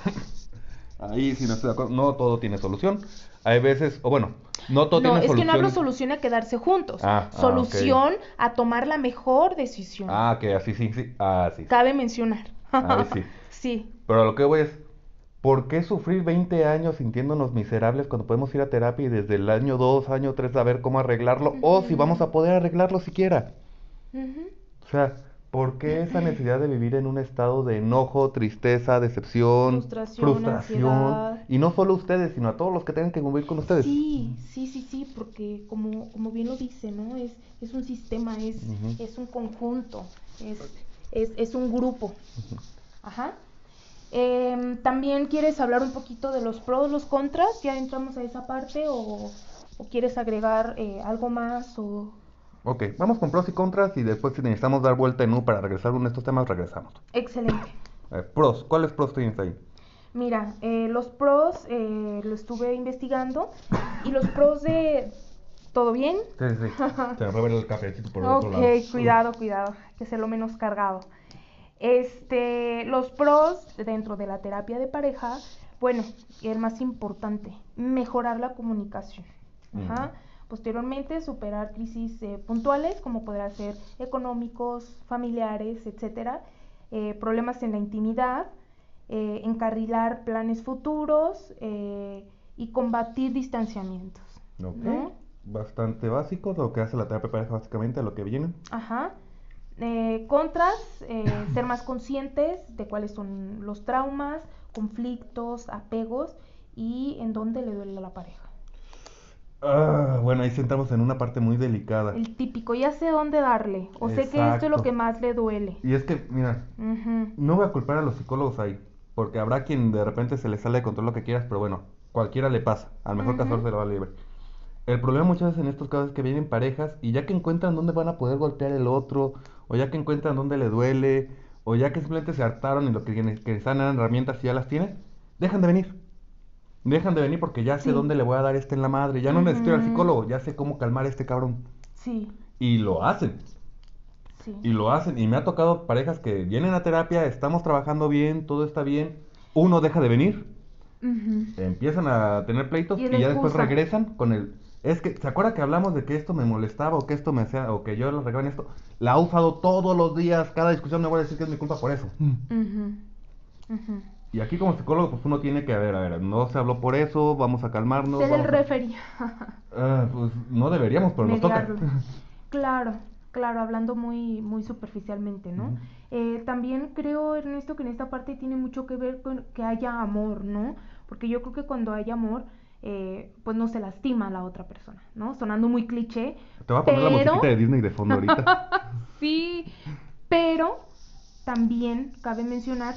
Ahí sí no estoy de acuerdo. No todo tiene solución. Hay veces, o bueno, no todo no, tiene es que no hablo solución. solución a quedarse juntos. Ah, ah, solución a tomar la mejor decisión. Ah, que así sí, sí. Ah, sí. Cabe mencionar. Ahí sí. sí. Pero a lo que voy es, ¿por qué sufrir 20 años sintiéndonos miserables cuando podemos ir a terapia y desde el año 2, año 3 saber cómo arreglarlo? O si vamos a poder arreglarlo siquiera. O sea, ¿por qué esa necesidad de vivir en un estado de enojo, tristeza, decepción, Frustración. Y no solo ustedes, sino a todos los que tengan que convivir con ustedes. Sí, sí, sí, sí, porque como, como bien lo dice, ¿no? Es, es un sistema, es, es un conjunto, es, es, es un grupo. Ajá. Em, También quieres hablar un poquito de los pros, los contras, ya entramos a esa parte o, o quieres agregar eh, algo más o... Ok, vamos con pros y contras y después si necesitamos dar vuelta en U para regresar a uno de estos temas, regresamos. Excelente. Eh, pros, ¿cuáles pros tienes ahí? Mira, eh, los pros eh, lo estuve investigando y los pros de... ¿Todo bien? Sí, sí. Te voy a ver el cafecito por el Ok, otro lado. cuidado, cuidado, que sea lo menos cargado. Este, los pros dentro de la terapia de pareja, bueno, el más importante, mejorar la comunicación. Ajá. Posteriormente, superar crisis eh, puntuales, como podrá ser económicos, familiares, etcétera, eh, problemas en la intimidad, eh, encarrilar planes futuros y combatir distanciamientos. Ok. Bastante básico lo que hace la terapia pareja, básicamente, a lo que viene. Ajá. contras, ser más conscientes de cuáles son los traumas, conflictos, apegos y en dónde le duele a la pareja. Ah, bueno, ahí sentamos en una parte muy delicada. El típico, ya sé dónde darle, o sé que esto es lo que más le duele. Y es que, mira, no voy a culpar a los psicólogos ahí, porque habrá quien de repente se le sale de control lo que quieras, pero bueno, cualquiera le pasa, al mejor caso se lo va libre. El problema muchas veces en estos casos es que vienen parejas y ya que encuentran dónde van a poder golpear el otro, o ya que encuentran dónde le duele, o ya que simplemente se hartaron y lo que, que necesitan eran herramientas y ya las tienen, dejan de venir. Dejan de venir porque ya sé dónde le voy a dar este en la madre. Ya no necesito al psicólogo, ya sé cómo calmar a este cabrón. Sí. Y lo hacen. Sí. Y lo hacen. Y me ha tocado parejas que vienen a terapia, estamos trabajando bien, todo está bien. Uno deja de venir. Empiezan a tener pleitos y, ya después regresan con el... Es que, ¿se acuerda que hablamos de que esto me molestaba o que esto me hacía, o que yo lo regalo en esto? La ha usado todos los días, cada discusión me voy a decir que es mi culpa por eso. Y aquí como psicólogo, pues uno tiene que, a ver, a ver, no se habló por eso, vamos a calmarnos. Se el refería. Ah, pues no deberíamos, pero nos toca. Claro, claro, hablando muy, muy superficialmente, ¿no? eh, también creo, Ernesto, que en esta parte tiene mucho que ver con que haya amor, ¿no? Porque yo creo que cuando hay amor, eh, pues no se lastima a la otra persona, ¿no? Sonando muy cliché. Te voy a poner la musiquita de Disney de fondo ahorita. sí, pero también cabe mencionar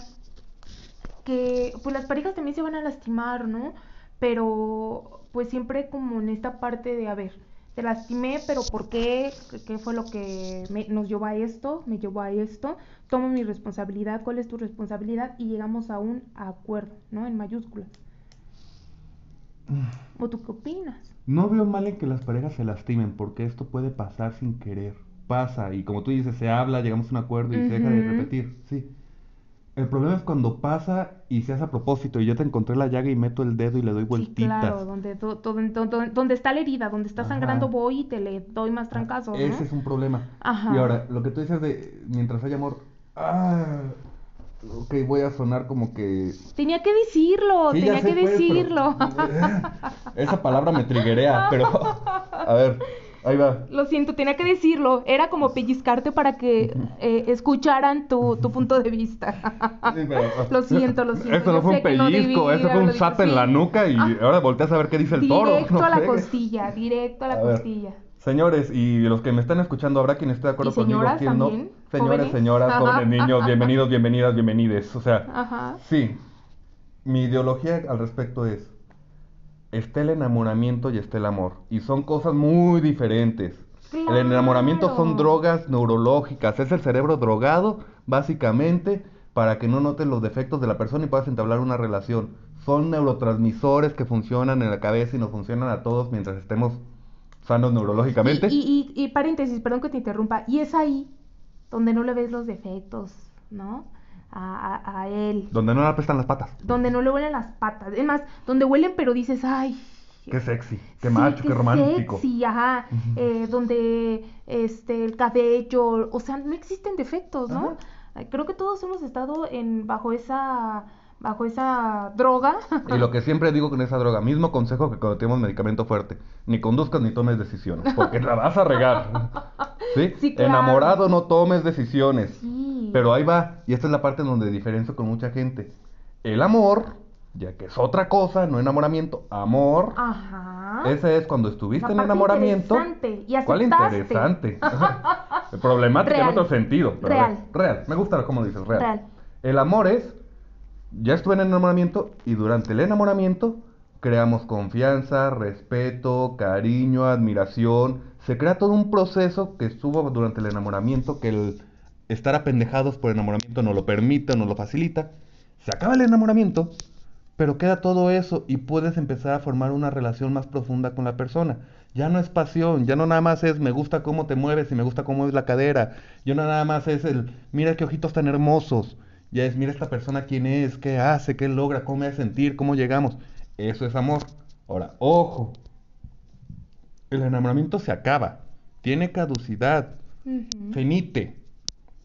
que pues las parejas también se van a lastimar, ¿no? Pero pues siempre como en esta parte de, a ver, te lastimé, pero ¿por qué? ¿Qué fue lo que nos llevó a esto? Me llevó a esto. Tomo mi responsabilidad, ¿cuál es tu responsabilidad? Y llegamos a un acuerdo, ¿no? En mayúsculas. ¿O tú qué opinas? No veo mal en que las parejas se lastimen, porque esto puede pasar sin querer. Pasa, y como tú dices, se habla, llegamos a un acuerdo y se deja de repetir, sí. El problema es cuando pasa y se hace a propósito y yo te encontré la llaga y meto el dedo y le doy vueltitas. Sí, claro, donde, donde, está la herida, donde está sangrando voy y te le doy más trancazos. Ese es un problema. Ajá. Y ahora, lo que tú dices de mientras hay amor, ah, ok, voy a sonar como que... Tenía que decirlo, tenía que pues, decirlo. esa palabra me triguea, pero a ver, Ahí va. Lo siento, tenía que decirlo. Era como pellizcarte para que eh, escucharan tu, tu, punto de vista. lo siento, lo siento. Eso no fue un pellizco, eso fue un zap en la nuca y ah. ahora volteas a ver qué dice el toro. Directo a la costilla, directo a la costilla. Señores, y los que me están escuchando, habrá quien esté de acuerdo conmigo, quien no. Señores, señoras, jóvenes, niños, bienvenidos, bienvenidas, bienvenides. O sea, Ajá. sí. Mi ideología al respecto es está el enamoramiento y está el amor. Y son cosas muy diferentes. El enamoramiento son drogas neurológicas, es el cerebro drogado, básicamente, para que no noten los defectos de la persona y puedas entablar una relación. Son neurotransmisores que funcionan en la cabeza y nos funcionan a todos mientras estemos sanos neurológicamente. Y, y, y paréntesis, perdón que te interrumpa, y es ahí donde no le ves los defectos, ¿no? a, él. Donde no le apestan las patas. Donde no le huelen las patas. Es más, donde huelen pero dices, ay. Qué sexy, qué macho, qué, romántico. Sí, ajá. eh, donde este, el cabello, o sea, no existen defectos, ¿no? Creo que todos hemos estado en bajo esa bajo esa droga. Y lo que siempre digo con esa droga, mismo consejo que cuando tenemos medicamento fuerte, ni conduzcas ni tomes decisiones, porque la vas a regar. ¿Sí? Enamorado no tomes decisiones. Sí. Pero ahí va, y esta es la parte en donde diferencio con mucha gente. El amor, ya que es otra cosa, no enamoramiento, amor. Ajá. Ese es cuando estuviste en enamoramiento. Interesante. Y ¿Cuál interesante? Problemática en otro sentido. real. real. Me gusta cómo dices, real. real. El amor es ya estuve en enamoramiento y durante el enamoramiento creamos confianza, respeto, cariño, admiración. Se crea todo un proceso que estuvo durante el enamoramiento, que el estar apendejados por enamoramiento no lo permite, no lo facilita. Se acaba el enamoramiento pero queda todo eso y puedes empezar a formar una relación más profunda con la persona. Ya no es pasión, ya no nada más es me gusta cómo te mueves y me gusta cómo es la cadera. Ya no nada más es el mira qué ojitos tan hermosos. Ya es mira esta persona quién es, qué hace, qué logra, cómo me hace sentir, cómo llegamos. Eso es amor. Ahora, ojo. El enamoramiento se acaba. Tiene caducidad. Fenite.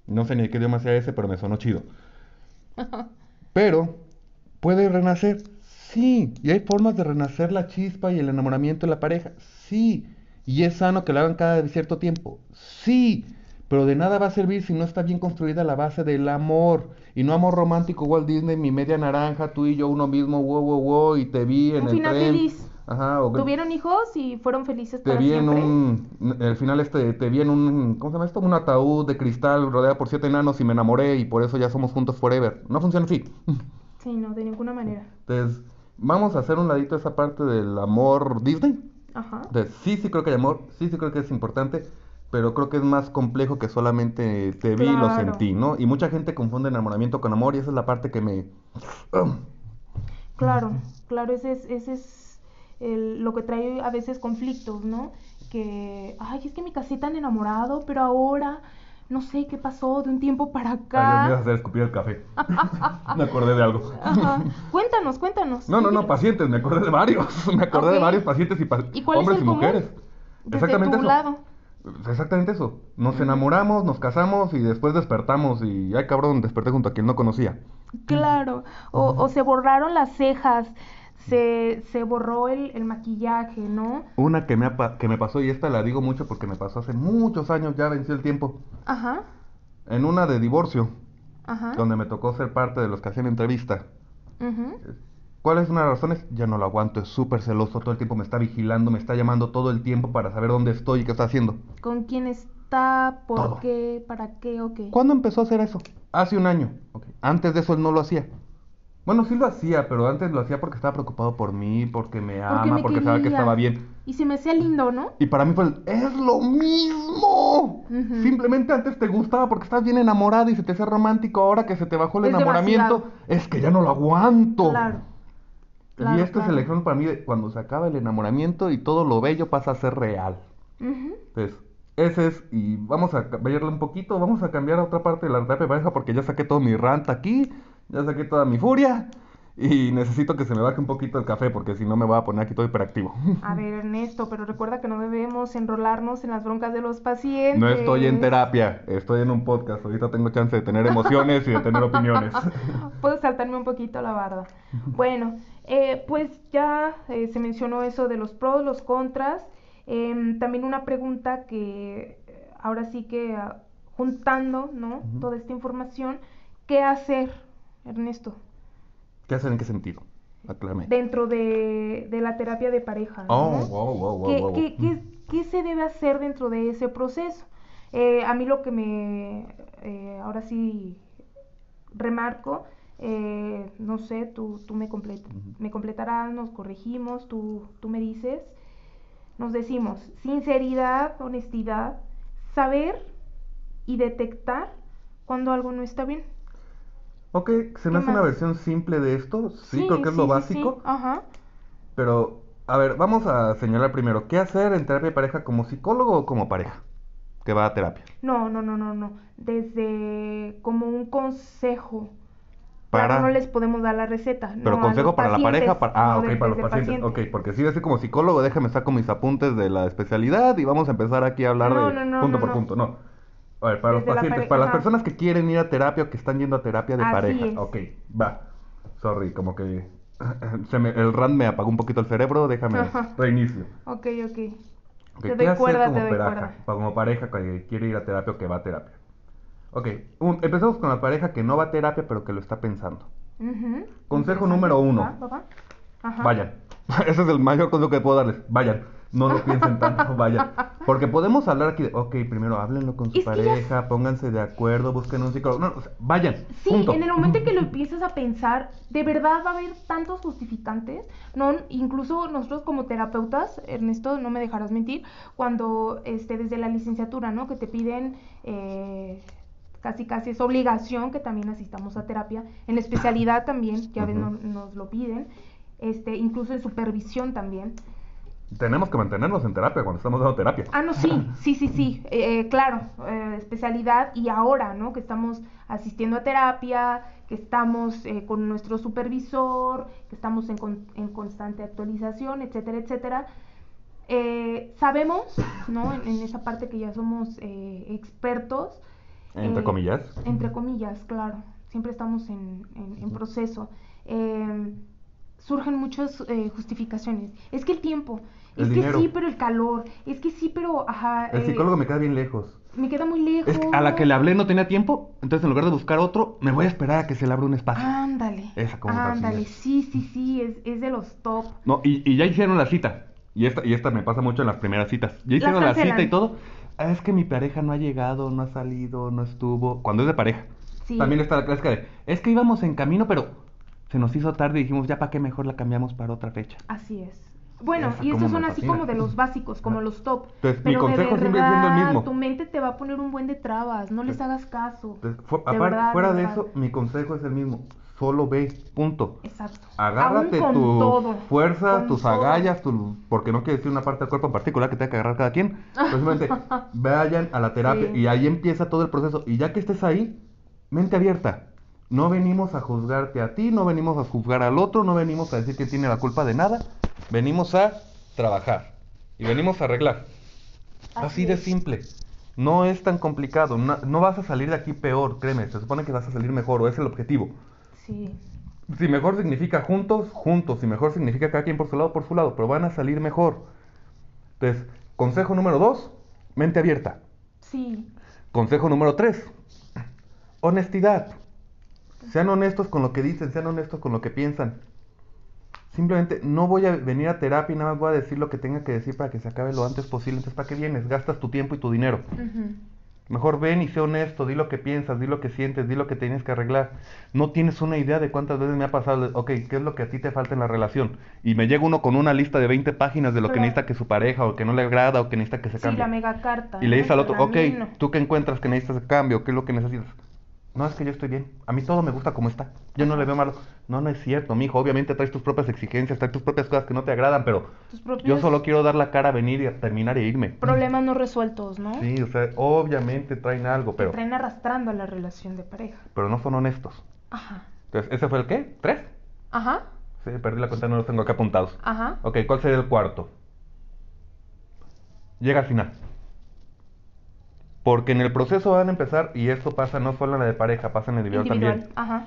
No sé ni qué idioma sea ese, pero me sonó chido. pero, ¿puede renacer? Sí. ¿Y hay formas de renacer la chispa y el enamoramiento de la pareja? Sí. ¿Y es sano que lo hagan cada cierto tiempo? Sí. Pero de nada va a servir si no está bien construida la base del amor. Y no amor romántico, Walt Disney, mi media naranja, tú y yo uno mismo, wow, wow, wow, y te vi en un el final tren. feliz. Ajá, o que- Tuvieron hijos y fueron felices te para vi en un, el final este, te vi en un, ¿cómo se llama esto? Un ataúd de cristal rodeado por siete enanos y me enamoré y por eso ya somos juntos forever. No funciona así. Sí, no, de ninguna manera. Entonces, vamos a hacer un ladito esa parte del amor Disney. Ajá. Entonces, sí, sí creo que hay amor, sí, sí creo que es importante, pero creo que es más complejo que solamente te vi y lo sentí, ¿no? Y mucha gente confunde enamoramiento con amor y esa es la parte que me... Claro, claro, ese es, ese es el- lo que trae a veces conflictos, ¿no? Que, ay, es que me casé tan enamorado, pero ahora no sé qué pasó de un tiempo para Ay, Dios mío, acá. hacer escupir el café. me acordé de algo. Ajá. Cuéntanos, cuéntanos. No, no, ¿qué no, pacientes, me acordé de varios. Me acordé de varios pacientes y, pa- ¿Y cuál es hombres el y común? mujeres. Desde Exactamente tu eso. lado. Exactamente eso. Nos enamoramos, nos casamos y después despertamos y ay cabrón, desperté junto a quien no conocía. Claro. O, o se borraron las cejas, se, se borró el, el maquillaje, ¿no? Una que me, ha que me pasó y esta la digo mucho porque me pasó hace muchos años, ya venció el tiempo. Ajá, En una de divorcio, ajá. donde me tocó ser parte de los que hacían entrevista. ujú. ¿Cuál es una de las razones? Ya no lo aguanto, es súper celoso, todo el tiempo me está vigilando, me está llamando todo el tiempo para saber dónde estoy y qué está haciendo. ¿Con quién está? ¿Por Todo. qué? ¿Para qué? ¿O qué? ¿Cuándo empezó a hacer eso? Hace un año. Ok. Antes de eso él no lo hacía. Bueno, sí lo hacía, pero antes lo hacía porque estaba preocupado por mí, porque me ama, Porque porque, me sabía que estaba bien. Y se me hacía lindo, ¿no? Y para mí fue el, es lo mismo. Ujú. Simplemente antes te gustaba porque estás bien enamorada y se te hacía romántico. Ahora que se te bajó el Es enamoramiento, demasiado. es que ya no lo aguanto. Claro. Y claro, este es el claro. ejemplo para mí de cuando se acaba el enamoramiento y todo lo bello pasa a ser real. Entonces, ese es, y vamos a cambiarle un poquito, vamos a cambiar a otra parte de la terapia de pareja porque ya saqué todo mi rant aquí, ya saqué toda mi furia y necesito que se me baje un poquito el café porque si no me voy a poner aquí todo hiperactivo. A ver, Ernesto, pero recuerda que no debemos enrolarnos en las broncas de los pacientes. No estoy en terapia, estoy en un podcast, ahorita tengo chance de tener emociones y de tener opiniones. Puedo saltarme un poquito la barda. Bueno, eh, pues ya eh, se mencionó eso de los pros, los contras. Em, también una pregunta que eh, ahora sí que ah, juntando, ¿no? Toda esta información, ¿qué hacer, Ernesto? ¿Qué hacen en qué sentido? Aclárame. Dentro de, de la terapia de pareja, Oh, ¿no? wow, wow, wow, ¿Qué, wow. qué- qué- qué se debe hacer dentro de ese proceso? Eh, a mí lo que me, eh, ahora sí, remarco, eh, no sé, tú, tú me, complet- me completarás, nos corregimos, tú, tú me dices, nos decimos sinceridad, honestidad, saber y detectar cuando algo no está bien. Ok, se me ¿Qué hace una versión simple de esto, sí, creo que es lo sí, básico. sí, Ajá. Pero, a ver, vamos a señalar primero, ¿qué hacer en terapia de pareja como psicólogo o como pareja? Que va a terapia. No, no, no, no, no. Desde como un consejo. Para- Claro, no les podemos dar la receta. Pero no, consejo para la pareja, para... ah, no, ok, para los pacientes, paciente. ok, porque si así como psicólogo, déjame saco mis apuntes de la especialidad y vamos a empezar aquí a hablar No, de punto por punto, no. A ver, para los Desde la pacientes, pare- para las personas que quieren ir a terapia o que están yendo a terapia de Así pareja, es. ok, va. Sorry, como que se me- el RAN me apagó un poquito el cerebro, déjame Ajá. reinicio. Ok, ok. Ok, Te ¿qué doy cuerda, como te doy pareja? Pa- Como pareja que quiere ir a terapia o que va a terapia. Ok, un- empezamos con la pareja que no va a terapia pero que lo está pensando. Ujú. Consejo Interesante. número uno. Va. Ajá. Vayan. Ese es el mayor consejo que puedo darles. Vayan. No lo piensen tanto, vayan. Porque podemos hablar aquí de, ok, primero háblenlo con su Es ya- pareja, pónganse de acuerdo, busquen un psicólogo. No, o sea, vayan. Sí, punto. en el momento en que lo empiezas a pensar, de verdad va a haber tantos justificantes. No, incluso nosotros como terapeutas, Ernesto, no me dejarás mentir, cuando este, desde la licenciatura, ¿no? Que te piden eh, casi casi es obligación que también asistamos a terapia, en la especialidad también, que a veces Ujú. no- nos lo piden, este, incluso en supervisión también. Tenemos que mantenernos en terapia cuando estamos dando terapia. Ah, no, sí, sí, sí, sí, eh, claro, eh, especialidad y ahora, ¿no? Que estamos asistiendo a terapia, que estamos eh, con nuestro supervisor, que estamos en, con- en constante actualización, etcétera, etcétera. Eh, sabemos, ¿no? En, en esa parte que ya somos eh, expertos. Entre eh, comillas. Entre comillas, claro. Siempre estamos en, en- en proceso. Surgen muchas eh, justificaciones. Es que el tiempo, El es que sí, pero el calor, es que sí, pero, ajá, El eh, psicólogo me queda bien lejos. me queda muy lejos. Es que a la que le hablé no tenía tiempo, entonces en lugar de buscar otro, me voy a esperar a que se le abra un espacio. Ándale. Esa como Ándale, sí, sí, sí, es, es de los top. No, y, y ya hicieron la cita. Y esta, y esta me pasa mucho en las primeras citas. Ya hicieron la cita y todo. Ah, es que mi pareja no ha llegado, no ha salido, no estuvo. Cuando es de pareja. Sí. También está la clásica de, es que íbamos en camino, pero se nos hizo tarde y dijimos, ya para qué mejor la cambiamos para otra fecha. Así es. Bueno, Esa y estos son así como de los básicos, como los top. Entonces, mi Pero de consejo siendo el verdad, mismo. Tu mente te va a poner un buen de trabas, no les hagas caso. Entonces, fu- De aparte, verdad, fuera de verdad. eso, mi consejo es el mismo. Solo ve, punto. Exacto. Agárrate tus todo, fuerzas, tus todo. agallas, tu- porque no quiere decir una parte del cuerpo en particular que tenga que agarrar cada quien. Pues Simplemente vayan a la terapia Sí. y ahí empieza todo el proceso. Y ya que estés ahí, mente abierta. No venimos a juzgarte a ti, no venimos a juzgar al otro, no venimos a decir que tiene la culpa de nada. Venimos a trabajar y venimos a arreglar. Así, Así de simple. No es tan complicado. No, no vas a salir de aquí peor, créeme. Se supone que vas a salir mejor o es el objetivo. Sí. Si mejor significa juntos, juntos. Si mejor significa cada quien por su lado, por su lado. Pero van a salir mejor. Entonces, consejo número dos, mente abierta. Sí. Consejo número tres, honestidad. Sean honestos con lo que dicen, sean honestos con lo que piensan. Simplemente no voy a venir a terapia y nada más voy a decir lo que tenga que decir para que se acabe lo antes posible. Entonces, ¿para qué vienes? Gastas tu tiempo y tu dinero. Mejor ven y sé honesto, di lo que piensas, di lo que sientes, di lo que tienes que arreglar. No tienes una idea de cuántas veces me ha pasado, ok, ¿qué es lo que a ti te falta en la relación? Y me llega uno con una lista de 20 páginas de lo que necesita que su pareja o que no le agrada o que necesita que se Sí, cambie. la mega carta. y le dices al otro, ok. ¿tú qué encuentras que necesitas cambio? ¿Qué es lo que necesitas? No, es que yo estoy bien. A mí todo me gusta como está. Yo no le veo malo. No, no es cierto, mijo. Obviamente traes tus propias exigencias, traes tus propias cosas que no te agradan, pero yo solo quiero dar la cara, venir y a terminar e irme. problemas no resueltos, ¿no? Sí, o sea, obviamente traen algo, pero, traen arrastrando a la relación de pareja. pero no son honestos. Ajá. Entonces, ¿ese fue el qué? ¿Tres? Ajá. Sí, perdí la cuenta, no los tengo acá apuntados. Ajá. Ok, ¿cuál sería el cuarto? Llega al final. Porque en el proceso van a empezar, y esto pasa no solo en la de pareja, pasa en el individual, Individual. también. Ajá.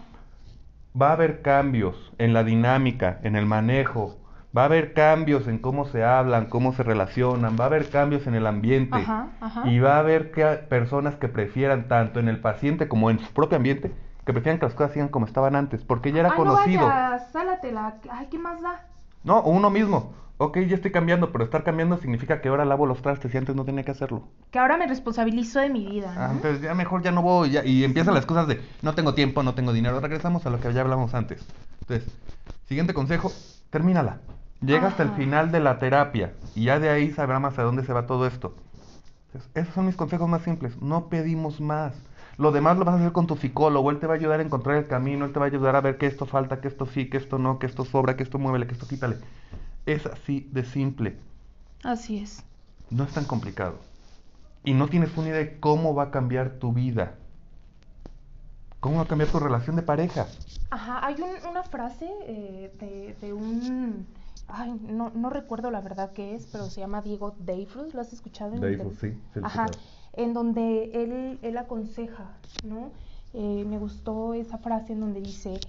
Va a haber cambios en la dinámica, en el manejo. Va a haber cambios en cómo se hablan, cómo se relacionan. Va a haber cambios en el ambiente. Ajá, ajá. Y va a haber que- personas que prefieran, tanto en el paciente como en su propio ambiente, que prefieran que las cosas sigan como estaban antes, porque ya era Ay, conocido. no vayas, sálatela. Ay, ¿qué más da? No, uno mismo. Ok, ya estoy cambiando, pero estar cambiando significa que ahora lavo los trastes y antes no tenía que hacerlo. Que ahora me responsabilizo de mi vida, ¿no? Entonces ya mejor ya no voy. ya- y empiezan las cosas de no tengo tiempo, no tengo dinero. Regresamos a lo que ya hablamos antes. Entonces, siguiente consejo, termínala. Llega hasta el final de la terapia y ya de ahí sabrá más a dónde se va todo esto. Entonces, esos son mis consejos más simples. No pedimos más. Lo demás lo vas a hacer con tu psicólogo. Él te va a ayudar a encontrar el camino. Él te va a ayudar a ver que esto falta, que esto sí, que esto no, que esto sobra, que esto muévele, que esto quítale. Es así de simple. Así es. No es tan complicado. Y no tienes una idea de cómo va a cambiar tu vida. ¿Cómo va a cambiar tu relación de pareja? Ajá, hay un- una frase eh, de, de un... Ay, no, no recuerdo la verdad qué es, pero se llama Diego Dreyfus, ¿lo has escuchado? en Dreyfus, internet? sí, Ajá, en donde él, él aconseja, ¿no? Eh, me gustó esa frase en donde dice,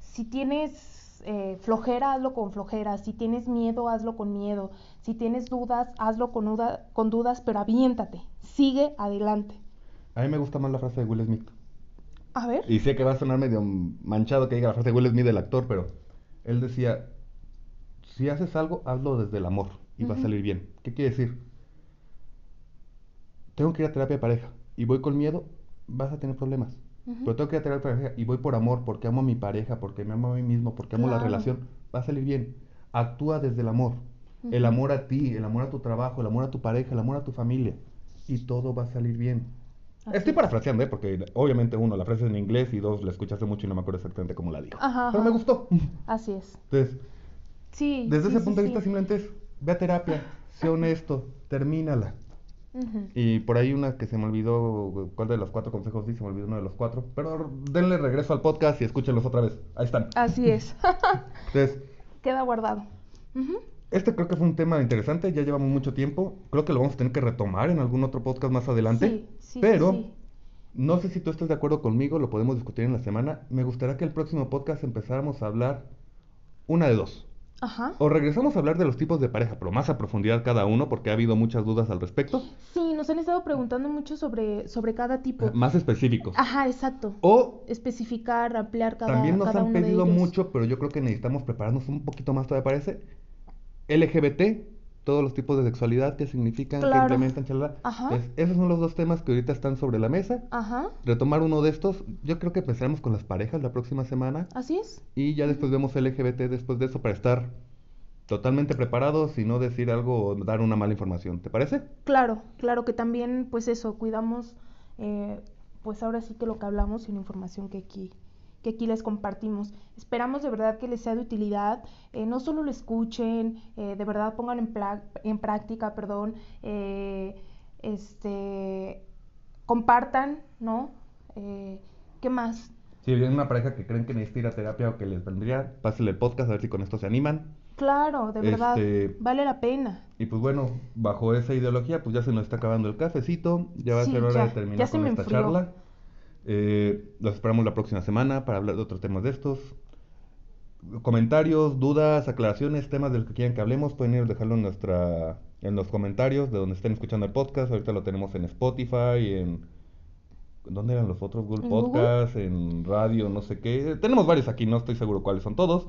si tienes eh, flojera, hazlo con flojera, si tienes miedo, hazlo con miedo, si tienes dudas, hazlo con, duda- con dudas, pero aviéntate, sigue adelante. A mí me gusta más la frase de Will Smith. A ver. Y sé que va a sonar medio manchado que diga la frase de Will Smith del actor, pero él decía, si haces algo, hazlo desde el amor y va a salir bien. ¿Qué quiere decir? Tengo que ir a terapia de pareja y voy con miedo, vas a tener problemas. Ujú. Pero tengo que ir a pareja y voy por amor, porque amo a mi pareja, porque me amo a mí mismo, porque amo la Claro. relación, va a salir bien. Actúa desde el amor. El Ujú. amor a ti, el amor a tu trabajo, el amor a tu pareja, el amor a tu familia. Y todo va a salir bien. Así Estoy es. parafraseando, ¿eh? Porque obviamente uno, la frase es en inglés y dos, la escuchaste mucho y no me acuerdo exactamente cómo la dijo. Ajá, Pero me ajá. gustó. Así es. Entonces, Sí. desde sí, ese sí, punto de vista simplemente es, ve a terapia, sé honesto, termínala. Y por ahí una que se me olvidó, ¿cuál de los cuatro consejos di? Se me olvidó uno de los cuatro. Pero denle regreso al podcast y escúchenlos otra vez. Ahí están. Así es. Entonces, Queda guardado. Este creo que fue un tema interesante, ya llevamos mucho tiempo. Creo que lo vamos a tener que retomar en algún otro podcast más adelante. Sí, sí, sí, pero sí. no sé si tú estás de acuerdo conmigo, lo podemos discutir en la semana. Me gustaría que el próximo podcast empezáramos a hablar una de dos. Ajá. O regresamos a hablar de los tipos de pareja, pero más a profundidad cada uno, porque ha habido muchas dudas al respecto. Sí, nos han estado preguntando mucho sobre, sobre cada tipo. Más específicos. Ajá, exacto. O Especificar, ampliar cada, también nos cada han pedido mucho, pero yo creo que necesitamos prepararnos un poquito más, todavía parece. LGBT, todos los tipos de sexualidad que significan, que Claro. implementan, chalala. Ajá. Entonces, esos son los dos temas que ahorita están sobre la mesa. Ajá, Retomar uno de estos, yo creo que empezaremos con las parejas la próxima semana. así es. Y ya después vemos LGBT después de eso para estar totalmente preparados y no decir algo o dar una mala información. ¿Te parece? Claro, claro que también, pues eso, cuidamos, eh, pues ahora sí que lo que hablamos y la información que aquí, que aquí les compartimos. Esperamos de verdad que les sea de utilidad, eh, no solo lo escuchen, eh, de verdad pongan en, en práctica, perdón, eh, este, compartan, ¿no? Eh, ¿Qué más? Si viene una pareja que creen que necesita ir a terapia o que les vendría, pásenle el podcast a ver si con esto se animan. Claro, de verdad, Este- vale la pena. Y pues bueno, bajo esa ideología, pues ya se nos está acabando el cafecito. Ya va a ser hora ya, de terminar con esta enfrió. charla. Eh, los esperamos la próxima semana para hablar de otros temas de estos. Comentarios, dudas, aclaraciones, temas de los que quieran que hablemos, pueden ir a dejarlo en nuestra en los comentarios de donde estén escuchando el podcast. Ahorita lo tenemos en Spotify, en ¿dónde eran los otros? Google ¿En Google? Podcast, en radio, no sé qué. Tenemos varios aquí, no estoy seguro cuáles son todos.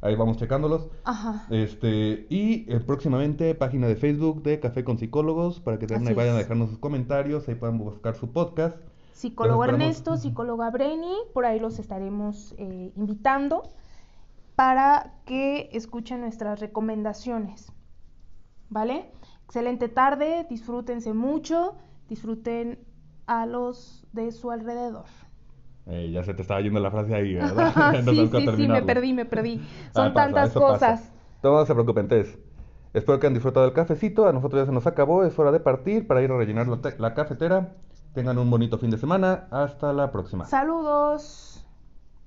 Ahí vamos checándolos. Ajá. Este, y eh, próximamente página de Facebook de Café con Psicólogos para que también ahí vayan a dejarnos sus comentarios, ahí puedan buscar su podcast. Psicólogo. Ernesto, psicóloga Breni, por ahí los estaremos eh, invitando para que escuchen nuestras recomendaciones. ¿Vale? Excelente tarde, disfrútense mucho, disfruten a los de su alrededor. Eh, ya se te estaba yendo la frase ahí, ¿verdad? Nos sí, sí, sí, me perdí, me perdí. Ah, Son pasa, tantas pasa. cosas. No se preocupen, entonces. Espero que hayan disfrutado del cafecito. A nosotros ya se nos acabó. Es hora de partir para ir a rellenar la cafetera. Tengan un bonito fin de semana. Hasta la próxima. Saludos.